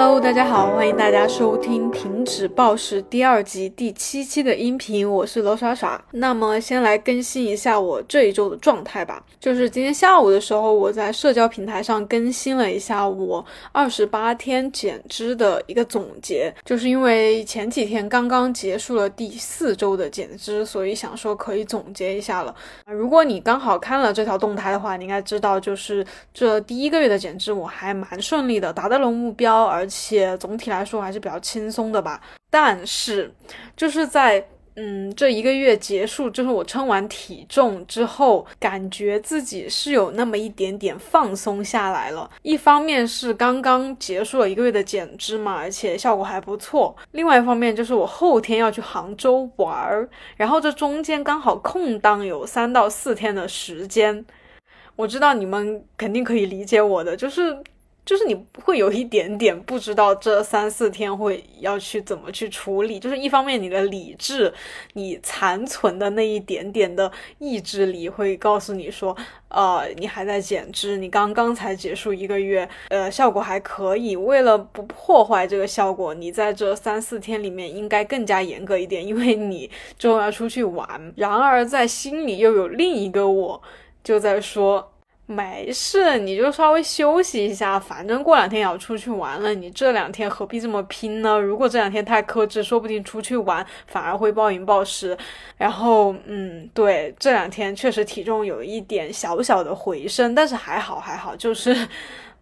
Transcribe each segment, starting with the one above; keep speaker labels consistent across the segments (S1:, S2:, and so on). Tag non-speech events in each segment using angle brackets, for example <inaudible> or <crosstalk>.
S1: Hello，大家好，欢迎大家收听《停止暴食》第二集第七期的音频，我是罗耍耍。那么，先来更新一下我这一周的状态吧。就是今天下午的时候，我在社交平台上更新了一下我二十八天减脂的一个总结。就是因为前几天刚刚结束了第四周的减脂，所以想说可以总结一下了。如果你刚好看了这条动态的话，你应该知道，就是这第一个月的减脂我还蛮顺利的，达到了目标。而且总体来说还是比较轻松的吧，但是就是在嗯这一个月结束，就是我称完体重之后，感觉自己是有那么一点点放松下来了。一方面是刚刚结束了一个月的减脂嘛，而且效果还不错；另外一方面就是我后天要去杭州玩儿，然后这中间刚好空档有三到四天的时间。我知道你们肯定可以理解我的，就是。就是你会有一点点不知道这三四天会要去怎么去处理，就是一方面你的理智，你残存的那一点点的意志力会告诉你说，呃，你还在减脂，你刚刚才结束一个月，呃，效果还可以。为了不破坏这个效果，你在这三四天里面应该更加严格一点，因为你之后要出去玩。然而在心里又有另一个我，就在说。没事，你就稍微休息一下，反正过两天也要出去玩了。你这两天何必这么拼呢？如果这两天太克制，说不定出去玩反而会暴饮暴食。然后，嗯，对，这两天确实体重有一点小小的回升，但是还好还好，就是。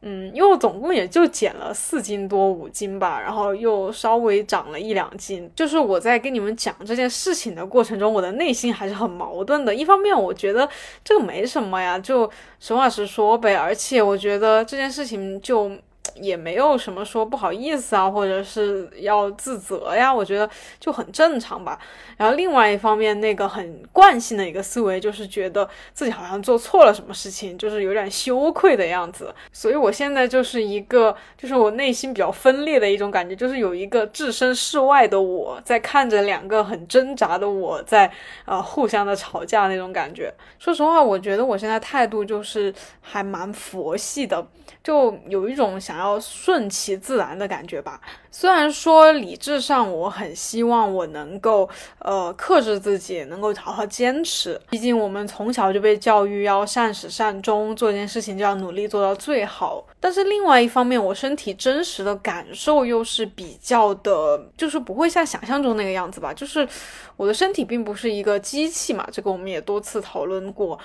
S1: 嗯，因为我总共也就减了四斤多五斤吧，然后又稍微长了一两斤。就是我在跟你们讲这件事情的过程中，我的内心还是很矛盾的。一方面，我觉得这个没什么呀，就实话实说呗。而且我觉得这件事情就。也没有什么说不好意思啊，或者是要自责呀，我觉得就很正常吧。然后另外一方面，那个很惯性的一个思维就是觉得自己好像做错了什么事情，就是有点羞愧的样子。所以我现在就是一个，就是我内心比较分裂的一种感觉，就是有一个置身事外的我在看着两个很挣扎的我在呃互相的吵架那种感觉。说实话，我觉得我现在态度就是还蛮佛系的，就有一种想要。要顺其自然的感觉吧。虽然说理智上我很希望我能够呃克制自己，能够好好坚持。毕竟我们从小就被教育要善始善终，做一件事情就要努力做到最好。但是另外一方面，我身体真实的感受又是比较的，就是不会像想象中那个样子吧。就是我的身体并不是一个机器嘛，这个我们也多次讨论过。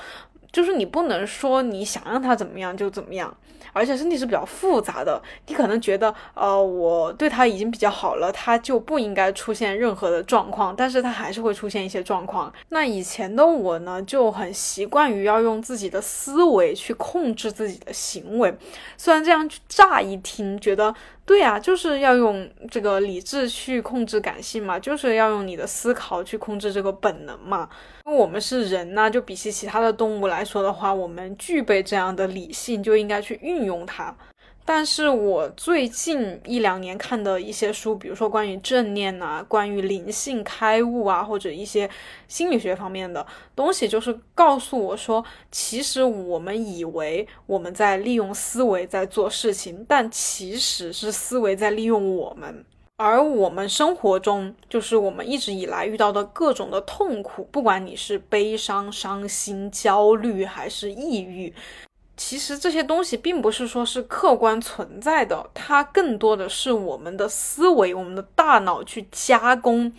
S1: 就是你不能说你想让他怎么样就怎么样，而且身体是比较复杂的。你可能觉得，呃，我对他已经比较好了，他就不应该出现任何的状况，但是他还是会出现一些状况。那以前的我呢，就很习惯于要用自己的思维去控制自己的行为，虽然这样乍一听觉得。对呀，就是要用这个理智去控制感性嘛，就是要用你的思考去控制这个本能嘛。因为我们是人呢，就比起其他的动物来说的话，我们具备这样的理性，就应该去运用它。但是我最近一两年看的一些书，比如说关于正念啊、关于灵性开悟啊，或者一些心理学方面的东西，就是告诉我说，其实我们以为我们在利用思维在做事情，但其实是思维在利用我们。而我们生活中，就是我们一直以来遇到的各种的痛苦，不管你是悲伤、伤心、焦虑还是抑郁。其实这些东西并不是说是客观存在的，它更多的是我们的思维、我们的大脑去加工。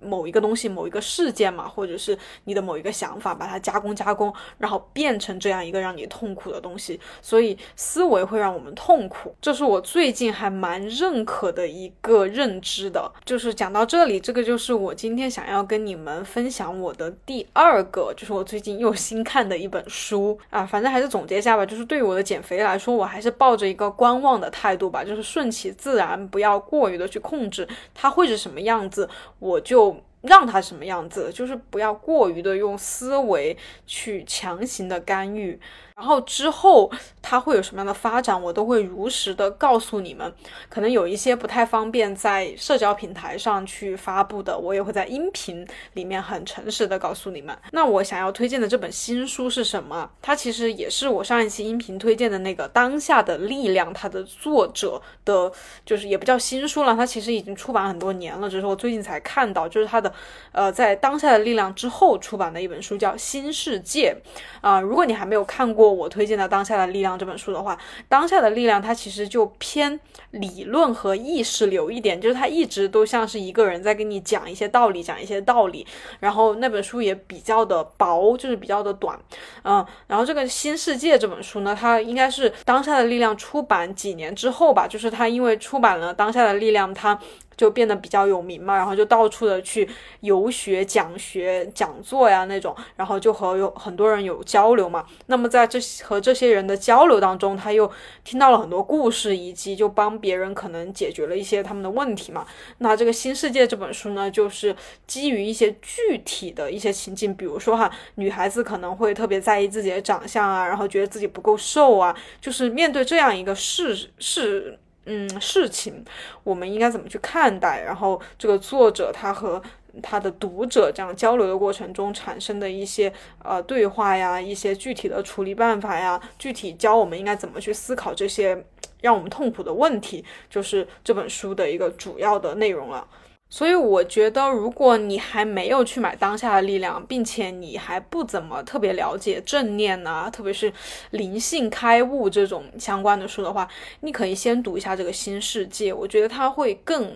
S1: 某一个东西、某一个事件嘛，或者是你的某一个想法，把它加工加工，然后变成这样一个让你痛苦的东西。所以思维会让我们痛苦，这是我最近还蛮认可的一个认知的。就是讲到这里，这个就是我今天想要跟你们分享我的第二个，就是我最近又新看的一本书啊。反正还是总结一下吧，就是对于我的减肥来说，我还是抱着一个观望的态度吧，就是顺其自然，不要过于的去控制它会是什么样子，我就。让他什么样子，就是不要过于的用思维去强行的干预，然后之后它会有什么样的发展，我都会如实的告诉你们。可能有一些不太方便在社交平台上去发布的，我也会在音频里面很诚实的告诉你们。那我想要推荐的这本新书是什么？它其实也是我上一期音频推荐的那个《当下的力量》，它的作者的，就是也不叫新书了，它其实已经出版很多年了，只是我最近才看到，就是它的，呃，在《当下的力量》之后出版的一本书叫《新世界》啊。如果你还没有看过我推荐的《当下的力量》这本书的话，《当下的力量》它其实就偏理论和意识流一点，就是它一直都像是一个人在跟你讲一些道理，讲一些道理。然后那本书也比较的薄，就是比较的短，嗯。然后这个《新世界》这本书呢，它应该是《当下的力量》出版几年之后吧，就是它因为出版了《当下的力量》，它。就变得比较有名嘛，然后就到处的去游学、讲学、讲座呀那种，然后就和有很多人有交流嘛。那么在这和这些人的交流当中，他又听到了很多故事，以及就帮别人可能解决了一些他们的问题嘛。那这个新世界这本书呢，就是基于一些具体的一些情境，比如说哈，女孩子可能会特别在意自己的长相啊，然后觉得自己不够瘦啊，就是面对这样一个事事。嗯，事情我们应该怎么去看待？然后这个作者他和他的读者这样交流的过程中产生的一些呃对话呀，一些具体的处理办法呀，具体教我们应该怎么去思考这些让我们痛苦的问题，就是这本书的一个主要的内容了。所以我觉得，如果你还没有去买《当下的力量》，并且你还不怎么特别了解正念啊，特别是灵性开悟这种相关的书的话，你可以先读一下这个《新世界》，我觉得它会更。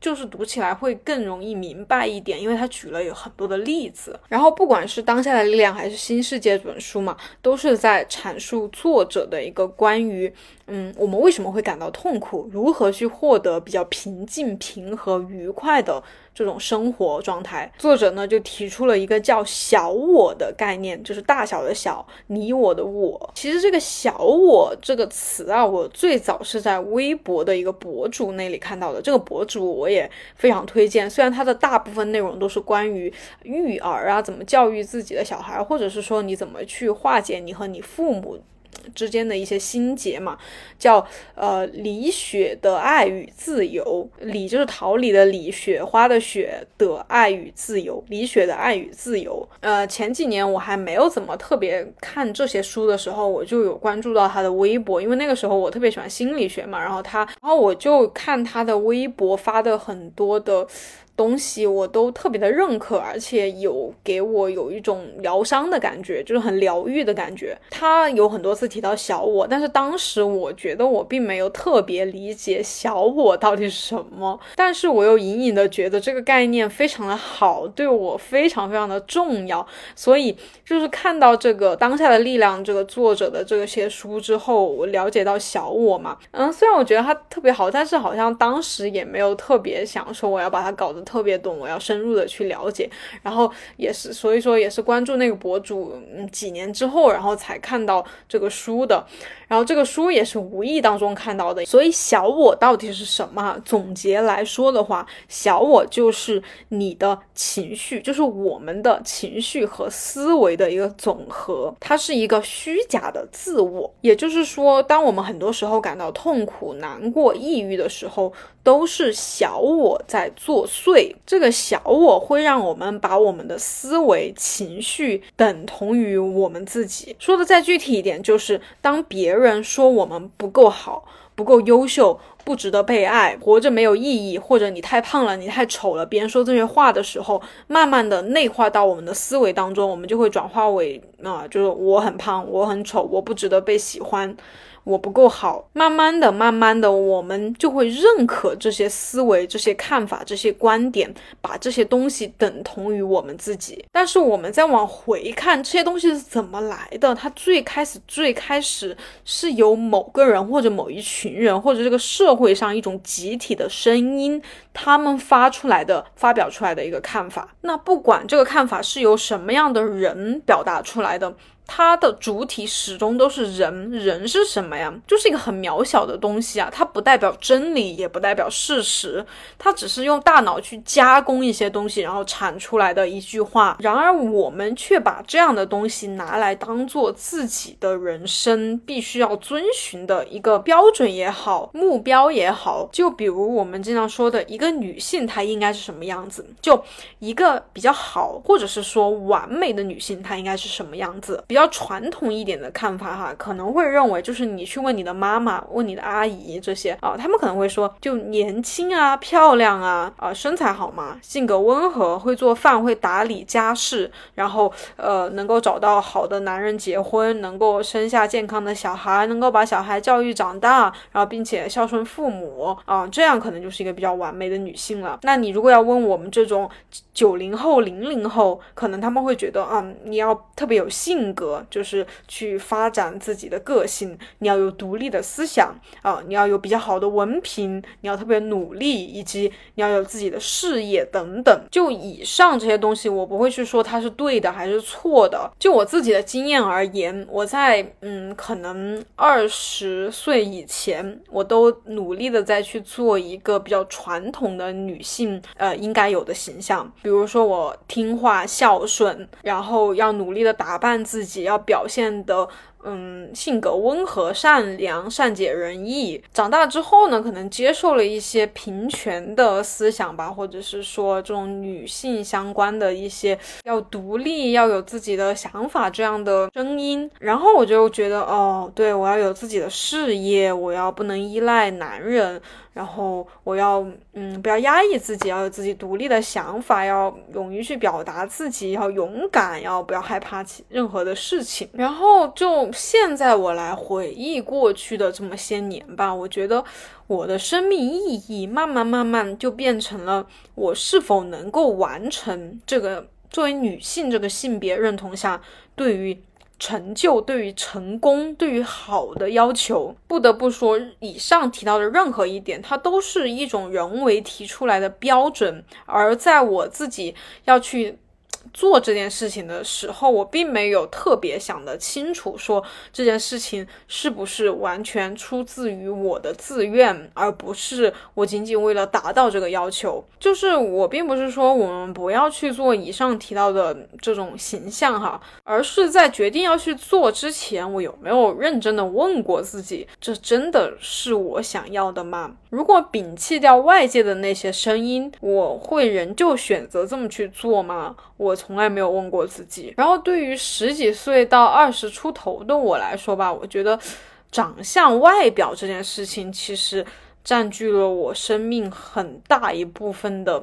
S1: 就是读起来会更容易明白一点，因为他举了有很多的例子。然后不管是当下的力量还是新世界这本书嘛，都是在阐述作者的一个关于，嗯，我们为什么会感到痛苦，如何去获得比较平静、平和、愉快的。这种生活状态，作者呢就提出了一个叫“小我”的概念，就是大小的小，你我的我。其实这个“小我”这个词啊，我最早是在微博的一个博主那里看到的。这个博主我也非常推荐，虽然他的大部分内容都是关于育儿啊，怎么教育自己的小孩，或者是说你怎么去化解你和你父母。之间的一些心结嘛，叫呃李雪的爱与自由，李就是桃李的李，雪花的雪的爱与自由，李雪的爱与自由。呃，前几年我还没有怎么特别看这些书的时候，我就有关注到他的微博，因为那个时候我特别喜欢心理学嘛，然后他，然后我就看他的微博发的很多的。东西我都特别的认可，而且有给我有一种疗伤的感觉，就是很疗愈的感觉。他有很多次提到小我，但是当时我觉得我并没有特别理解小我到底是什么，但是我又隐隐的觉得这个概念非常的好，对我非常非常的重要。所以就是看到这个当下的力量这个作者的这些书之后，我了解到小我嘛，嗯，虽然我觉得他特别好，但是好像当时也没有特别想说我要把它搞得。特别懂，我要深入的去了解，然后也是，所以说也是关注那个博主，嗯，几年之后，然后才看到这个书的。然后这个书也是无意当中看到的，所以小我到底是什么？总结来说的话，小我就是你的情绪，就是我们的情绪和思维的一个总和，它是一个虚假的自我。也就是说，当我们很多时候感到痛苦、难过、抑郁的时候，都是小我在作祟。这个小我会让我们把我们的思维、情绪等同于我们自己。说的再具体一点，就是当别人说我们不够好、不够优秀、不值得被爱、活着没有意义，或者你太胖了、你太丑了，别人说这些话的时候，慢慢的内化到我们的思维当中，我们就会转化为啊，就是我很胖、我很丑、我不值得被喜欢。我不够好，慢慢的、慢慢的，我们就会认可这些思维、这些看法、这些观点，把这些东西等同于我们自己。但是我们再往回看，这些东西是怎么来的？它最开始、最开始是由某个人或者某一群人，或者这个社会上一种集体的声音，他们发出来的、发表出来的一个看法。那不管这个看法是由什么样的人表达出来的。它的主体始终都是人，人是什么呀？就是一个很渺小的东西啊，它不代表真理，也不代表事实，它只是用大脑去加工一些东西，然后产出来的一句话。然而我们却把这样的东西拿来当做自己的人生必须要遵循的一个标准也好，目标也好。就比如我们经常说的一个女性，她应该是什么样子？就一个比较好，或者是说完美的女性，她应该是什么样子？比比较传统一点的看法哈，可能会认为就是你去问你的妈妈、问你的阿姨这些啊，他们可能会说就年轻啊、漂亮啊、啊身材好嘛、性格温和、会做饭、会打理家事，然后呃能够找到好的男人结婚，能够生下健康的小孩，能够把小孩教育长大，然后并且孝顺父母啊，这样可能就是一个比较完美的女性了。那你如果要问我们这种九零后、零零后，可能他们会觉得啊，你要特别有性格。就是去发展自己的个性，你要有独立的思想啊，你要有比较好的文凭，你要特别努力，以及你要有自己的事业等等。就以上这些东西，我不会去说它是对的还是错的。就我自己的经验而言，我在嗯，可能二十岁以前，我都努力的在去做一个比较传统的女性呃应该有的形象，比如说我听话孝顺，然后要努力的打扮自己。己要表现的。嗯，性格温和、善良、善解人意。长大之后呢，可能接受了一些平权的思想吧，或者是说这种女性相关的一些要独立、要有自己的想法这样的声音。然后我就觉得，哦，对我要有自己的事业，我要不能依赖男人，然后我要嗯，不要压抑自己，要有自己独立的想法，要勇于去表达自己，要勇敢，要不要害怕起任何的事情。然后就。现在我来回忆过去的这么些年吧，我觉得我的生命意义慢慢慢慢就变成了我是否能够完成这个作为女性这个性别认同下对于成就、对于成功、对于好的要求。不得不说，以上提到的任何一点，它都是一种人为提出来的标准，而在我自己要去。做这件事情的时候，我并没有特别想得清楚，说这件事情是不是完全出自于我的自愿，而不是我仅仅为了达到这个要求。就是我并不是说我们不要去做以上提到的这种形象哈，而是在决定要去做之前，我有没有认真的问过自己，这真的是我想要的吗？如果摒弃掉外界的那些声音，我会仍旧选择这么去做吗？我从来没有问过自己。然后，对于十几岁到二十出头的我来说吧，我觉得长相外表这件事情其实占据了我生命很大一部分的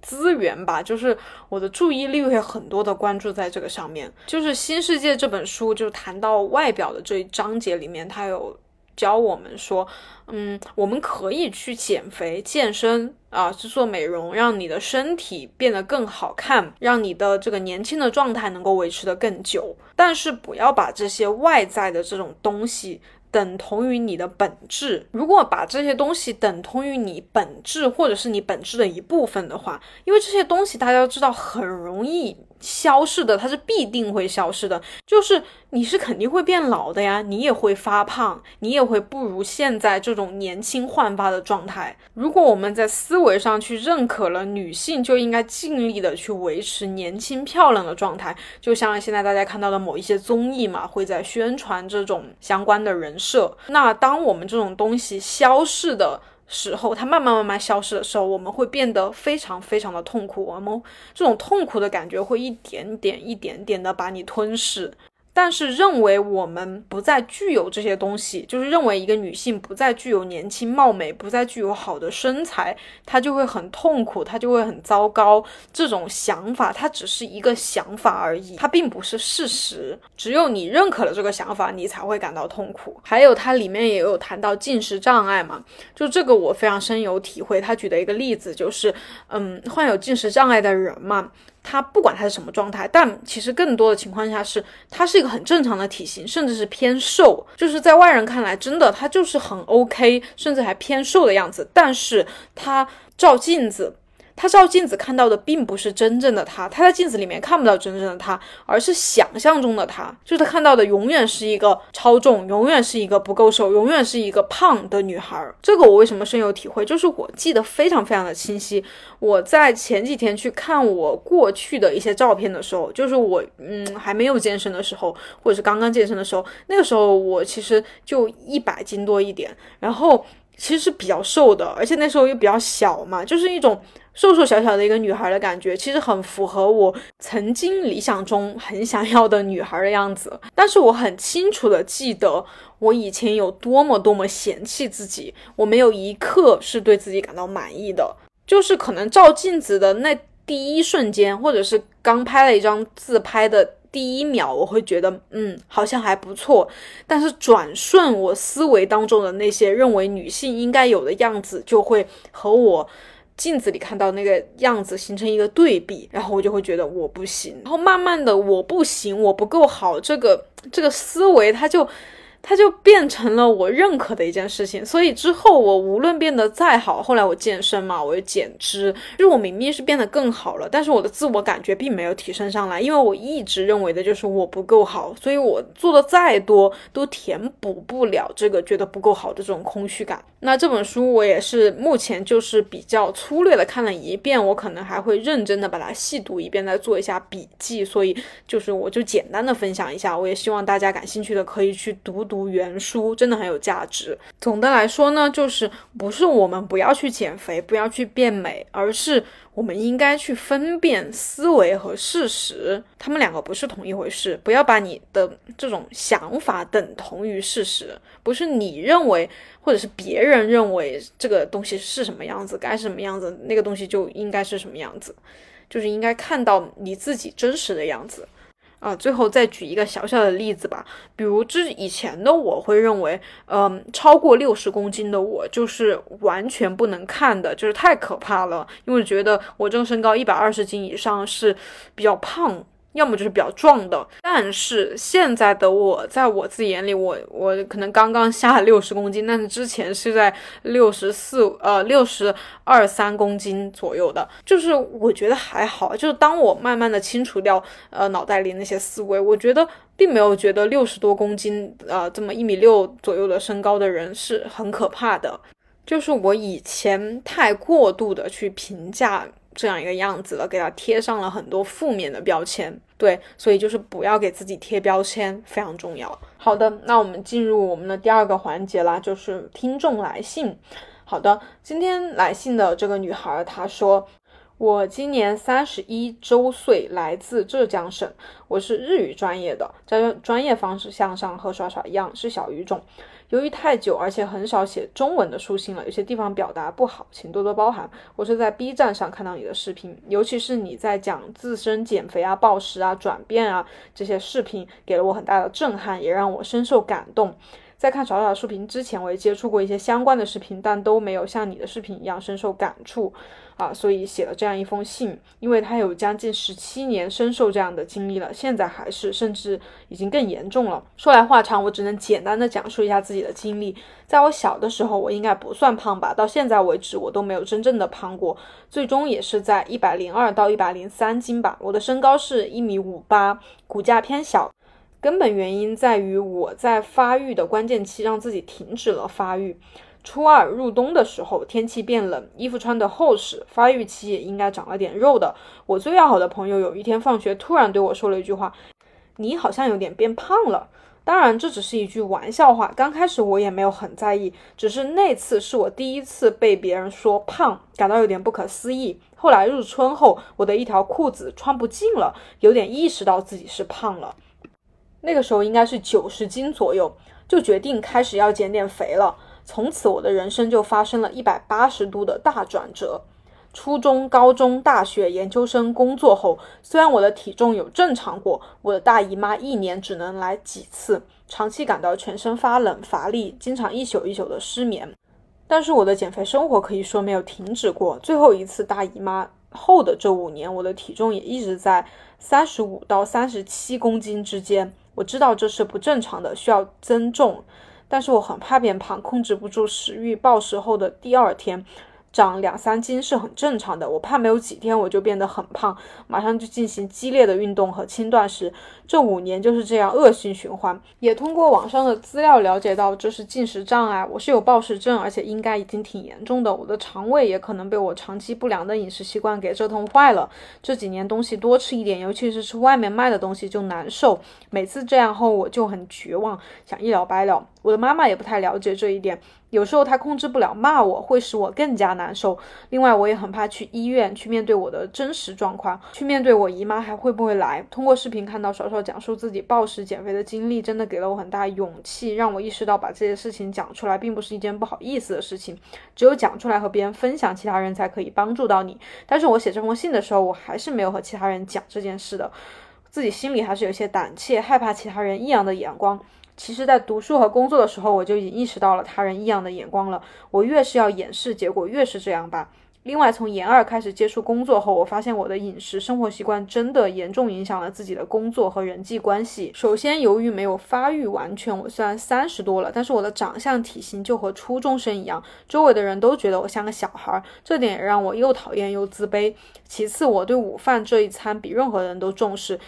S1: 资源吧。就是我的注意力会很多的关注在这个上面。就是《新世界》这本书就谈到外表的这一章节里面，它有教我们说，嗯，我们可以去减肥、健身。啊，去做美容，让你的身体变得更好看，让你的这个年轻的状态能够维持的更久。但是不要把这些外在的这种东西等同于你的本质。如果把这些东西等同于你本质，或者是你本质的一部分的话，因为这些东西大家都知道很容易。消逝的，它是必定会消失的。就是你是肯定会变老的呀，你也会发胖，你也会不如现在这种年轻焕发的状态。如果我们在思维上去认可了女性就应该尽力的去维持年轻漂亮的状态，就像现在大家看到的某一些综艺嘛，会在宣传这种相关的人设。那当我们这种东西消逝的。时候，它慢慢慢慢消失的时候，我们会变得非常非常的痛苦。我们这种痛苦的感觉会一点点、一点点的把你吞噬。但是认为我们不再具有这些东西，就是认为一个女性不再具有年轻貌美，不再具有好的身材，她就会很痛苦，她就会很糟糕。这种想法，它只是一个想法而已，它并不是事实。只有你认可了这个想法，你才会感到痛苦。还有，它里面也有谈到进食障碍嘛，就这个我非常深有体会。他举的一个例子就是，嗯，患有进食障碍的人嘛。他不管他是什么状态，但其实更多的情况下是，他是一个很正常的体型，甚至是偏瘦，就是在外人看来，真的他就是很 OK，甚至还偏瘦的样子。但是他照镜子，他照镜子看到的并不是真正的他，他在镜子里面看不到真正的他，而是想象中的他。就是他看到的永远是一个超重，永远是一个不够瘦，永远是一个胖的女孩。这个我为什么深有体会？就是我记得非常非常的清晰。我在前几天去看我过去的一些照片的时候，就是我嗯还没有健身的时候，或者是刚刚健身的时候，那个时候我其实就一百斤多一点，然后。其实是比较瘦的，而且那时候又比较小嘛，就是一种瘦瘦小小的一个女孩的感觉，其实很符合我曾经理想中很想要的女孩的样子。但是我很清楚的记得，我以前有多么多么嫌弃自己，我没有一刻是对自己感到满意的，就是可能照镜子的那第一瞬间，或者是刚拍了一张自拍的。第一秒我会觉得，嗯，好像还不错，但是转瞬我思维当中的那些认为女性应该有的样子，就会和我镜子里看到那个样子形成一个对比，然后我就会觉得我不行，然后慢慢的我不行，我不够好，这个这个思维它就。它就变成了我认可的一件事情，所以之后我无论变得再好，后来我健身嘛，我又减脂，就是我明明是变得更好了，但是我的自我感觉并没有提升上来，因为我一直认为的就是我不够好，所以我做的再多都填补不了这个觉得不够好的这种空虚感。那这本书我也是目前就是比较粗略的看了一遍，我可能还会认真的把它细读一遍，再做一下笔记，所以就是我就简单的分享一下，我也希望大家感兴趣的可以去读读。读原书真的很有价值。总的来说呢，就是不是我们不要去减肥，不要去变美，而是我们应该去分辨思维和事实，他们两个不是同一回事。不要把你的这种想法等同于事实，不是你认为或者是别人认为这个东西是什么样子，该什么样子，那个东西就应该是什么样子，就是应该看到你自己真实的样子。啊，最后再举一个小小的例子吧，比如之以前的我会认为，嗯，超过六十公斤的我就是完全不能看的，就是太可怕了，因为觉得我这个身高一百二十斤以上是比较胖。要么就是比较壮的，但是现在的我，在我自己眼里，我我可能刚刚下六十公斤，但是之前是在六十四呃六十二三公斤左右的，就是我觉得还好，就是当我慢慢的清除掉呃脑袋里那些思维，我觉得并没有觉得六十多公斤呃这么一米六左右的身高的人是很可怕的，就是我以前太过度的去评价。这样一个样子了，给它贴上了很多负面的标签。对，所以就是不要给自己贴标签，非常重要。好的，那我们进入我们的第二个环节啦，就是听众来信。好的，今天来信的这个女孩她说：“我今年三十一周岁，来自浙江省，我是日语专业的，在专业方式向上和耍耍一样是小语种。”由于太久，而且很少写中文的书信了，有些地方表达不好，请多多包涵。我是在 B 站上看到你的视频，尤其是你在讲自身减肥啊、暴食啊、转变啊这些视频，给了我很大的震撼，也让我深受感动。在看小小的视频之前，我也接触过一些相关的视频，但都没有像你的视频一样深受感触啊，所以写了这样一封信。因为他有将近十七年深受这样的经历了，现在还是，甚至已经更严重了。说来话长，我只能简单的讲述一下自己的经历。在我小的时候，我应该不算胖吧，到现在为止，我都没有真正的胖过，最终也是在一百零二到一百零三斤吧。我的身高是一米五八，骨架偏小。根本原因在于我在发育的关键期让自己停止了发育。初二入冬的时候，天气变冷，衣服穿得厚实，发育期也应该长了点肉的。我最要好的朋友有一天放学突然对我说了一句话：“你好像有点变胖了。”当然这只是一句玩笑话，刚开始我也没有很在意，只是那次是我第一次被别人说胖，感到有点不可思议。后来入春后，我的一条裤子穿不进了，有点意识到自己是胖了。那个时候应该是九十斤左右，就决定开始要减点肥了。从此我的人生就发生了一百八十度的大转折。初中、高中、大学、研究生工作后，虽然我的体重有正常过，我的大姨妈一年只能来几次，长期感到全身发冷、乏力，经常一宿一宿的失眠。但是我的减肥生活可以说没有停止过。最后一次大姨妈后的这五年，我的体重也一直在三十五到三十七公斤之间。我知道这是不正常的，需要增重，但是我很怕变胖，控制不住食欲。暴食后的第二天，长两三斤是很正常的。我怕没有几天，我就变得很胖，马上就进行激烈的运动和轻断食。这五年就是这样恶性循环。也通过网上的资料了解到，这是进食障碍。我是有暴食症，而且应该已经挺严重的。我的肠胃也可能被我长期不良的饮食习惯给折腾坏了。这几年东西多吃一点，尤其是吃外面卖的东西就难受。每次这样后，我就很绝望，想一了百了。我的妈妈也不太了解这一点，有时候他控制不了骂我，会使我更加难受。另外，我也很怕去医院，去面对我的真实状况，去面对我姨妈还会不会来。通过视频看到少少讲述自己暴食减肥的经历，真的给了我很大勇气，让我意识到把这些事情讲出来并不是一件不好意思的事情。只有讲出来和别人分享，其他人才可以帮助到你。但是我写这封信的时候，我还是没有和其他人讲这件事的，自己心里还是有些胆怯，害怕其他人异样的眼光。其实，在读书和工作的时候，我就已经意识到了他人异样的眼光了。我越是要掩饰，结果越是这样吧。另外，从研二开始接触工作后，我发现我的饮食生活习惯真的严重影响了自己的工作和人际关系。首先，由于没有发育完全，我虽然三十多了，但是我的长相体型就和初中生一样，周围的人都觉得我像个小孩，这点也让我又讨厌又自卑。其次，我对午饭这一餐比任何人都重视。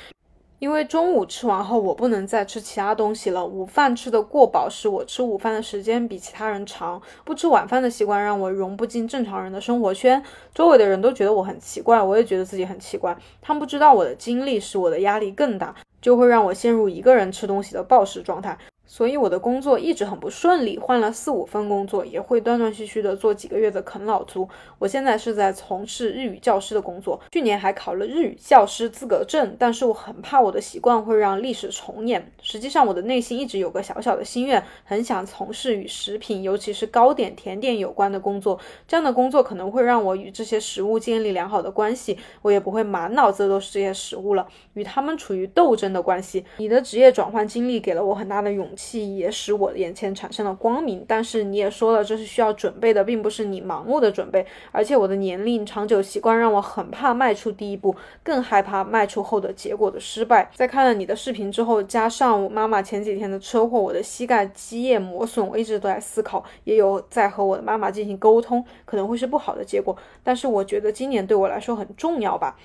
S1: 因为中午吃完后，我不能再吃其他东西了。午饭吃的过饱，使我吃午饭的时间比其他人长。不吃晚饭的习惯让我融不进正常人的生活圈。周围的人都觉得我很奇怪，我也觉得自己很奇怪。他们不知道我的经历使我的压力更大，就会让我陷入一个人吃东西的暴食状态。所以我的工作一直很不顺利，换了四五份工作，也会断断续续的做几个月的啃老族。我现在是在从事日语教师的工作，去年还考了日语教师资格证，但是我很怕我的习惯会让历史重演。实际上，我的内心一直有个小小的心愿，很想从事与食品，尤其是糕点、甜点有关的工作。这样的工作可能会让我与这些食物建立良好的关系，我也不会满脑子都是这些食物了，与他们处于斗争的关系。你的职业转换经历给了我很大的勇。气也使我眼前产生了光明，但是你也说了，这是需要准备的，并不是你盲目的准备。而且我的年龄、长久习惯让我很怕迈出第一步，更害怕迈出后的结果的失败。在看了你的视频之后，加上我妈妈前几天的车祸，我的膝盖积液磨损，我一直都在思考，也有在和我的妈妈进行沟通，可能会是不好的结果。但是我觉得今年对我来说很重要吧。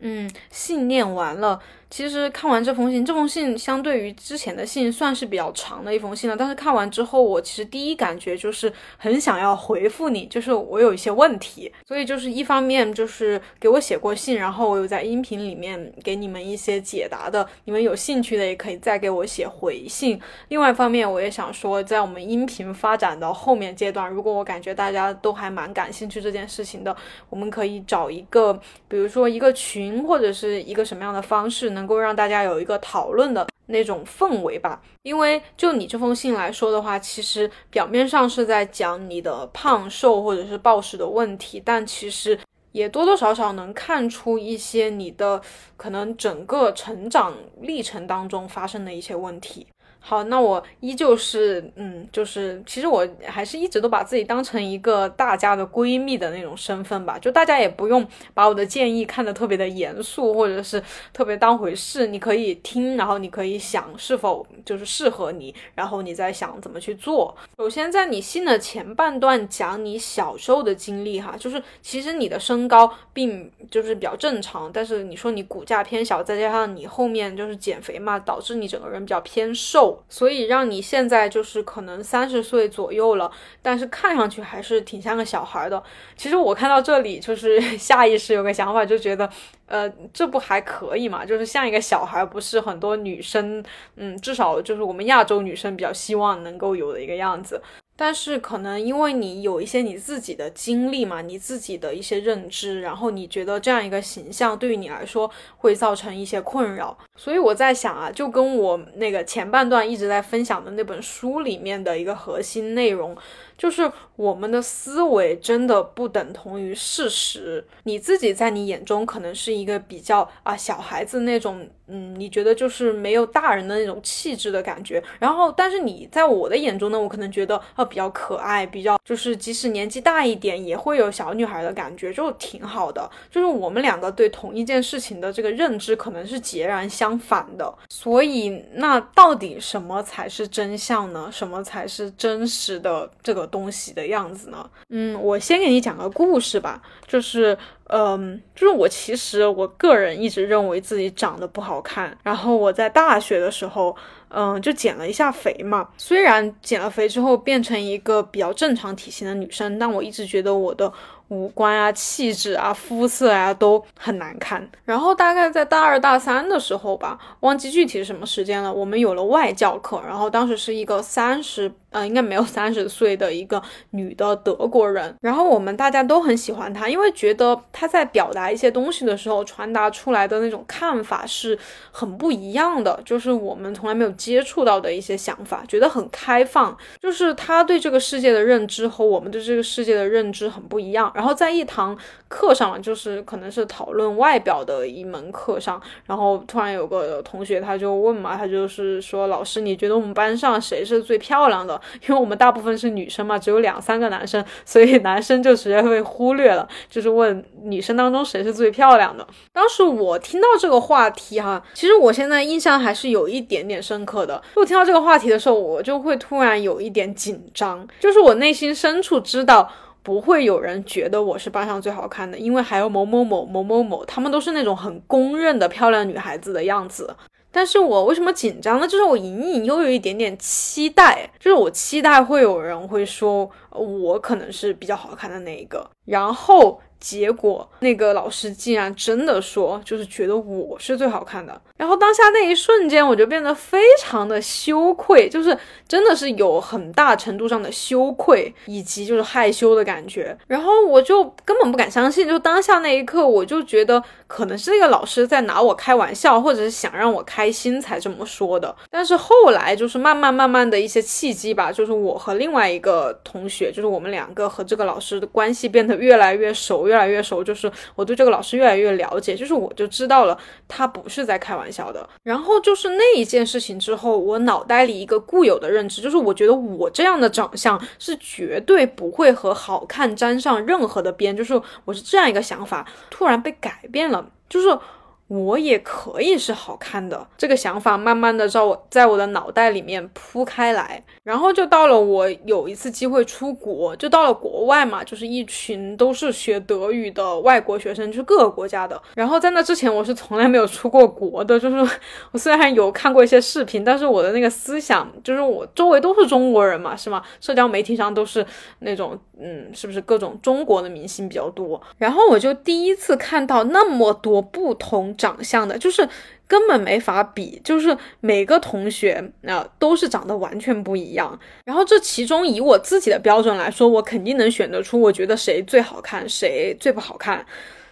S1: 嗯，信念完了。其实看完这封信，这封信相对于之前的信算是比较长的一封信了。但是看完之后，我其实第一感觉就是很想要回复你，就是我有一些问题，所以就是一方面就是给我写过信，然后我有在音频里面给你们一些解答的，你们有兴趣的也可以再给我写回信。另外一方面，我也想说，在我们音频发展到后面阶段，如果我感觉大家都还蛮感兴趣这件事情的，我们可以找一个，比如说一个群或者是一个什么样的方式能。能够让大家有一个讨论的那种氛围吧，因为就你这封信来说的话，其实表面上是在讲你的胖瘦或者是暴食的问题，但其实也多多少少能看出一些你的可能整个成长历程当中发生的一些问题。好，那我依旧是，嗯，就是其实我还是一直都把自己当成一个大家的闺蜜的那种身份吧，就大家也不用把我的建议看得特别的严肃，或者是特别当回事，你可以听，然后你可以想是否就是适合你，然后你再想怎么去做。首先在你信的前半段讲你小时候的经历哈，就是其实你的身高并就是比较正常，但是你说你骨架偏小，再加上你后面就是减肥嘛，导致你整个人比较偏瘦。所以让你现在就是可能三十岁左右了，但是看上去还是挺像个小孩的。其实我看到这里就是 <laughs> 下意识有个想法，就觉得，呃，这不还可以嘛？就是像一个小孩，不是很多女生，嗯，至少就是我们亚洲女生比较希望能够有的一个样子。但是可能因为你有一些你自己的经历嘛，你自己的一些认知，然后你觉得这样一个形象对于你来说会造成一些困扰，所以我在想啊，就跟我那个前半段一直在分享的那本书里面的一个核心内容。就是我们的思维真的不等同于事实。你自己在你眼中可能是一个比较啊小孩子那种嗯，你觉得就是没有大人的那种气质的感觉，然后但是你在我的眼中呢，我可能觉得啊比较可爱，比较就是即使年纪大一点也会有小女孩的感觉，就挺好的。就是我们两个对同一件事情的这个认知可能是截然相反的，所以那到底什么才是真相呢？什么才是真实的这个东西的样子呢？嗯，我先给你讲个故事吧，就是。嗯，就是我其实我个人一直认为自己长得不好看，然后我在大学的时候，嗯，就减了一下肥嘛。虽然减了肥之后变成一个比较正常体型的女生，但我一直觉得我的。五官啊、气质啊、肤色啊都很难看。然后大概在大二大三的时候吧，忘记具体是什么时间了。我们有了外教课，然后当时是一个三十，呃，应该没有三十岁的一个女的德国人。然后我们大家都很喜欢她，因为觉得她在表达一些东西的时候，传达出来的那种看法是很不一样的，就是我们从来没有接触到的一些想法，觉得很开放。就是她对这个世界的认知和我们对这个世界的认知很不一样。然后在一堂课上，就是可能是讨论外表的一门课上，然后突然有个同学他就问嘛，他就是说老师，你觉得我们班上谁是最漂亮的？因为我们大部分是女生嘛，只有两三个男生，所以 <laughs> 男生就直接被忽略了，就是问女生当中谁是最漂亮的。当时我听到这个话题哈，其实我现在印象还是有一点点深刻的。我听到这个话题的时候，我就会突然有一点紧张，就是我内心深处知道。不会有人觉得我是班上最好看的，因为还有某某某某某某，他们都是那种很公认的漂亮女孩子的样子。但是我为什么紧张呢？就是我隐隐又有一点点期待，就是我期待会有人会说我可能是比较好看的那一个，然后。结果那个老师竟然真的说，就是觉得我是最好看的。然后当下那一瞬间，我就变得非常的羞愧，就是真的是有很大程度上的羞愧，以及就是害羞的感觉。然后我就根本不敢相信，就当下那一刻，我就觉得可能是那个老师在拿我开玩笑，或者是想让我开心才这么说的。但是后来就是慢慢慢慢的一些契机吧，就是我和另外一个同学，就是我们两个和这个老师的关系变得越来越熟。越来越熟，就是我对这个老师越来越了解，就是我就知道了他不是在开玩笑的。然后就是那一件事情之后，我脑袋里一个固有的认知，就是我觉得我这样的长相是绝对不会和好看沾上任何的边，就是我是这样一个想法，突然被改变了，就是。我也可以是好看的，这个想法慢慢的在我在我的脑袋里面铺开来，然后就到了我有一次机会出国，就到了国外嘛，就是一群都是学德语的外国学生，就是各个国家的。然后在那之前，我是从来没有出过国的，就是我虽然有看过一些视频，但是我的那个思想就是我周围都是中国人嘛，是吗？社交媒体上都是那种。嗯，是不是各种中国的明星比较多？然后我就第一次看到那么多不同长相的，就是根本没法比，就是每个同学啊都是长得完全不一样。然后这其中以我自己的标准来说，我肯定能选得出，我觉得谁最好看，谁最不好看。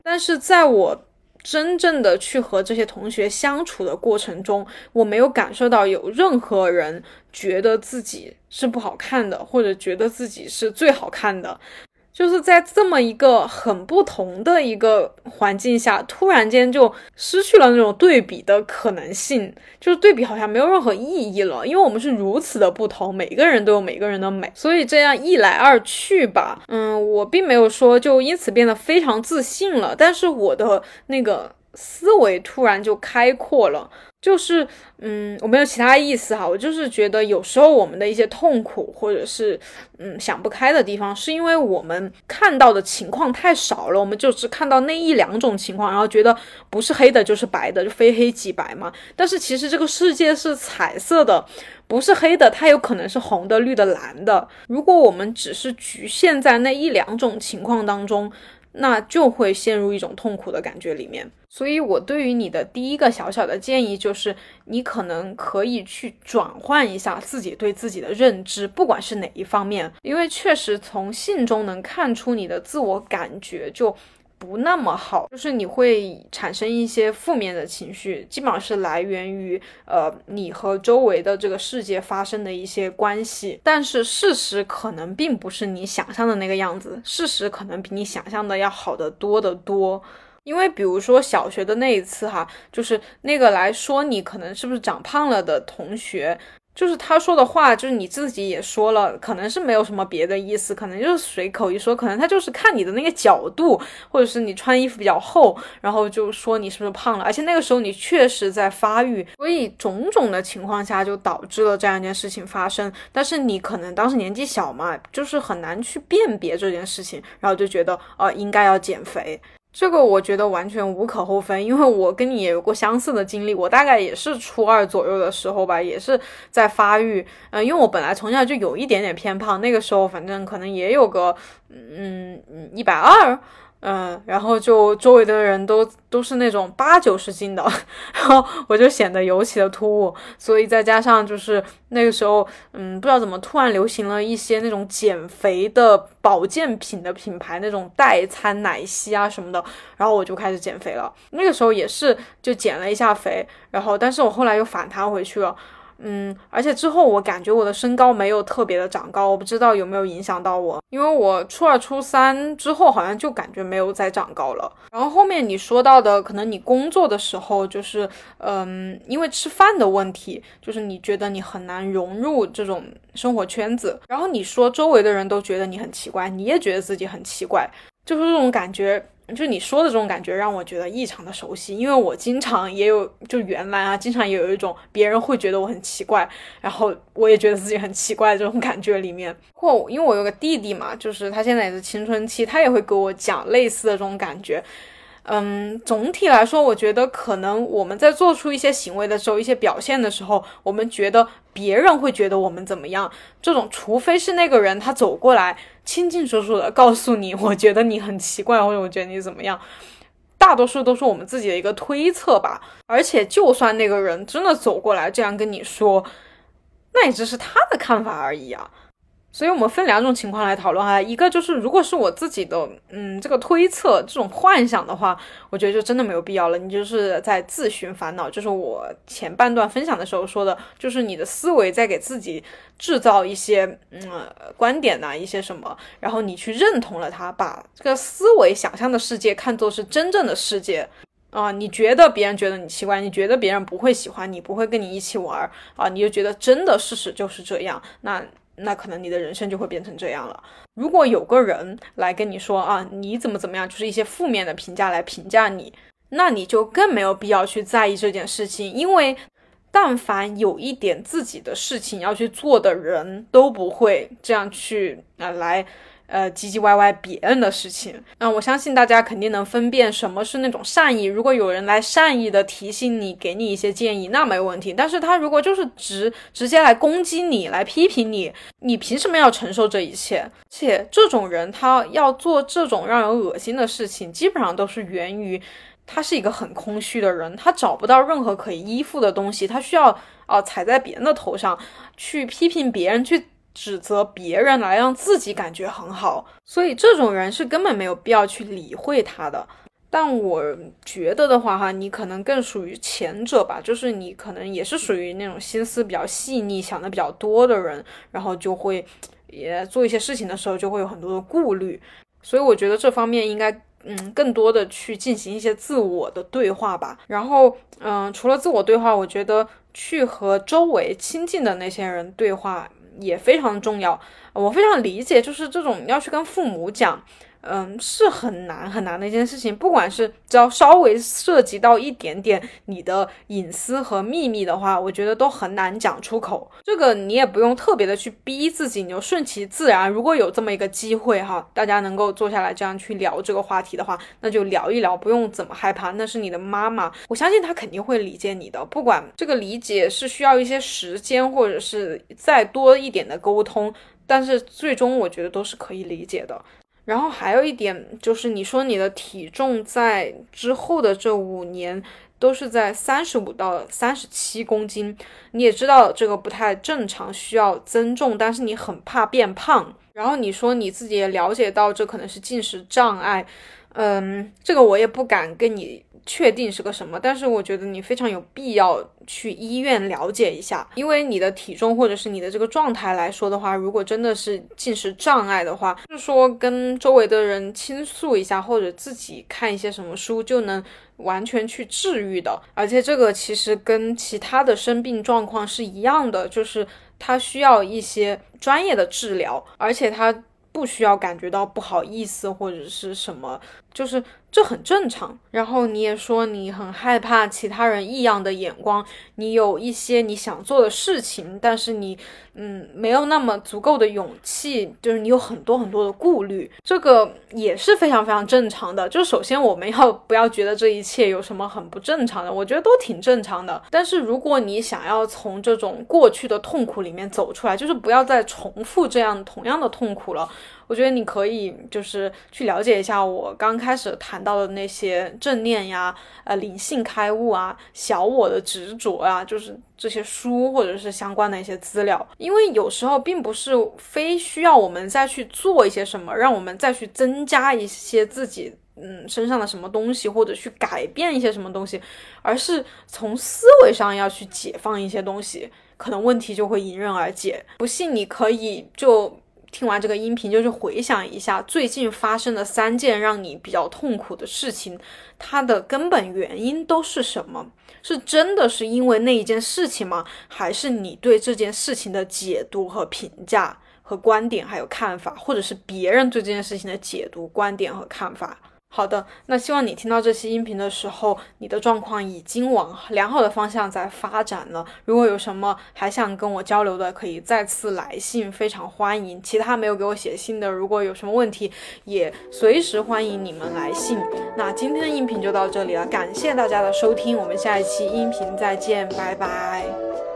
S1: 但是在我真正的去和这些同学相处的过程中，我没有感受到有任何人觉得自己是不好看的，或者觉得自己是最好看的。就是在这么一个很不同的一个环境下，突然间就失去了那种对比的可能性，就是对比好像没有任何意义了，因为我们是如此的不同，每个人都有每个人的美，所以这样一来二去吧，嗯，我并没有说就因此变得非常自信了，但是我的那个思维突然就开阔了。就是，嗯，我没有其他意思哈，我就是觉得有时候我们的一些痛苦或者是，嗯，想不开的地方，是因为我们看到的情况太少了，我们就只看到那一两种情况，然后觉得不是黑的就是白的，就非黑即白嘛。但是其实这个世界是彩色的，不是黑的，它有可能是红的、绿的、蓝的。如果我们只是局限在那一两种情况当中，那就会陷入一种痛苦的感觉里面，所以我对于你的第一个小小的建议就是，你可能可以去转换一下自己对自己的认知，不管是哪一方面，因为确实从信中能看出你的自我感觉就。不那么好，就是你会产生一些负面的情绪，基本上是来源于呃你和周围的这个世界发生的一些关系。但是事实可能并不是你想象的那个样子，事实可能比你想象的要好得多得多。因为比如说小学的那一次哈，就是那个来说你可能是不是长胖了的同学。就是他说的话，就是你自己也说了，可能是没有什么别的意思，可能就是随口一说，可能他就是看你的那个角度，或者是你穿衣服比较厚，然后就说你是不是胖了，而且那个时候你确实在发育，所以种种的情况下就导致了这样一件事情发生。但是你可能当时年纪小嘛，就是很难去辨别这件事情，然后就觉得呃应该要减肥。这个我觉得完全无可厚非，因为我跟你也有过相似的经历，我大概也是初二左右的时候吧，也是在发育，嗯，因为我本来从小就有一点点偏胖，那个时候反正可能也有个，嗯嗯，一百二。嗯，然后就周围的人都都是那种八九十斤的，然后我就显得尤其的突兀。所以再加上就是那个时候，嗯，不知道怎么突然流行了一些那种减肥的保健品的品牌，那种代餐奶昔啊什么的，然后我就开始减肥了。那个时候也是就减了一下肥，然后但是我后来又反弹回去了。嗯，而且之后我感觉我的身高没有特别的长高，我不知道有没有影响到我，因为我初二、初三之后好像就感觉没有再长高了。然后后面你说到的，可能你工作的时候就是，嗯，因为吃饭的问题，就是你觉得你很难融入这种生活圈子。然后你说周围的人都觉得你很奇怪，你也觉得自己很奇怪，就是这种感觉。就你说的这种感觉让我觉得异常的熟悉，因为我经常也有，就原来啊，经常也有一种别人会觉得我很奇怪，然后我也觉得自己很奇怪这种感觉里面。或因为我有个弟弟嘛，就是他现在也是青春期，他也会给我讲类似的这种感觉。嗯，总体来说，我觉得可能我们在做出一些行为的时候，一些表现的时候，我们觉得别人会觉得我们怎么样？这种，除非是那个人他走过来，清清楚楚的告诉你，我觉得你很奇怪，或者我觉得你怎么样，大多数都是我们自己的一个推测吧。而且，就算那个人真的走过来这样跟你说，那也只是他的看法而已啊。所以我们分两种情况来讨论哈，一个就是如果是我自己的，嗯，这个推测这种幻想的话，我觉得就真的没有必要了，你就是在自寻烦恼。就是我前半段分享的时候说的，就是你的思维在给自己制造一些，嗯，观点呐，一些什么，然后你去认同了它，把这个思维想象的世界看作是真正的世界啊，你觉得别人觉得你奇怪，你觉得别人不会喜欢你，不会跟你一起玩儿啊，你就觉得真的事实就是这样，那。那可能你的人生就会变成这样了。如果有个人来跟你说啊，你怎么怎么样，就是一些负面的评价来评价你，那你就更没有必要去在意这件事情，因为但凡有一点自己的事情要去做的人，都不会这样去啊来。呃，唧唧歪歪别人的事情，那我相信大家肯定能分辨什么是那种善意。如果有人来善意的提醒你，给你一些建议，那没问题。但是他如果就是直直接来攻击你，来批评你，你凭什么要承受这一切？且这种人他要做这种让人恶心的事情，基本上都是源于他是一个很空虚的人，他找不到任何可以依附的东西，他需要啊踩在别人的头上去批评别人去。指责别人来让自己感觉很好，所以这种人是根本没有必要去理会他的。但我觉得的话，哈，你可能更属于前者吧，就是你可能也是属于那种心思比较细腻、想的比较多的人，然后就会也做一些事情的时候就会有很多的顾虑。所以我觉得这方面应该，嗯，更多的去进行一些自我的对话吧。然后，嗯，除了自我对话，我觉得去和周围亲近的那些人对话。也非常重要，我非常理解，就是这种要去跟父母讲。嗯，是很难很难的一件事情。不管是只要稍微涉及到一点点你的隐私和秘密的话，我觉得都很难讲出口。这个你也不用特别的去逼自己，你就顺其自然。如果有这么一个机会哈，大家能够坐下来这样去聊这个话题的话，那就聊一聊，不用怎么害怕。那是你的妈妈，我相信她肯定会理解你的。不管这个理解是需要一些时间，或者是再多一点的沟通，但是最终我觉得都是可以理解的。然后还有一点就是，你说你的体重在之后的这五年都是在三十五到三十七公斤，你也知道这个不太正常，需要增重，但是你很怕变胖。然后你说你自己也了解到这可能是进食障碍，嗯，这个我也不敢跟你。确定是个什么？但是我觉得你非常有必要去医院了解一下，因为你的体重或者是你的这个状态来说的话，如果真的是进食障碍的话，是说跟周围的人倾诉一下，或者自己看一些什么书就能完全去治愈的。而且这个其实跟其他的生病状况是一样的，就是它需要一些专业的治疗，而且它不需要感觉到不好意思或者是什么，就是。这很正常。然后你也说你很害怕其他人异样的眼光，你有一些你想做的事情，但是你嗯没有那么足够的勇气，就是你有很多很多的顾虑，这个也是非常非常正常的。就首先我们要不要觉得这一切有什么很不正常的？我觉得都挺正常的。但是如果你想要从这种过去的痛苦里面走出来，就是不要再重复这样同样的痛苦了。我觉得你可以就是去了解一下我刚开始谈到的那些正念呀、呃灵性开悟啊、小我的执着啊，就是这些书或者是相关的一些资料。因为有时候并不是非需要我们再去做一些什么，让我们再去增加一些自己嗯身上的什么东西，或者去改变一些什么东西，而是从思维上要去解放一些东西，可能问题就会迎刃而解。不信你可以就。听完这个音频，就是回想一下最近发生的三件让你比较痛苦的事情，它的根本原因都是什么？是真的是因为那一件事情吗？还是你对这件事情的解读和评价和观点还有看法，或者是别人对这件事情的解读、观点和看法？好的，那希望你听到这期音频的时候，你的状况已经往良好的方向在发展了。如果有什么还想跟我交流的，可以再次来信，非常欢迎。其他没有给我写信的，如果有什么问题，也随时欢迎你们来信。那今天的音频就到这里了，感谢大家的收听，我们下一期音频再见，拜拜。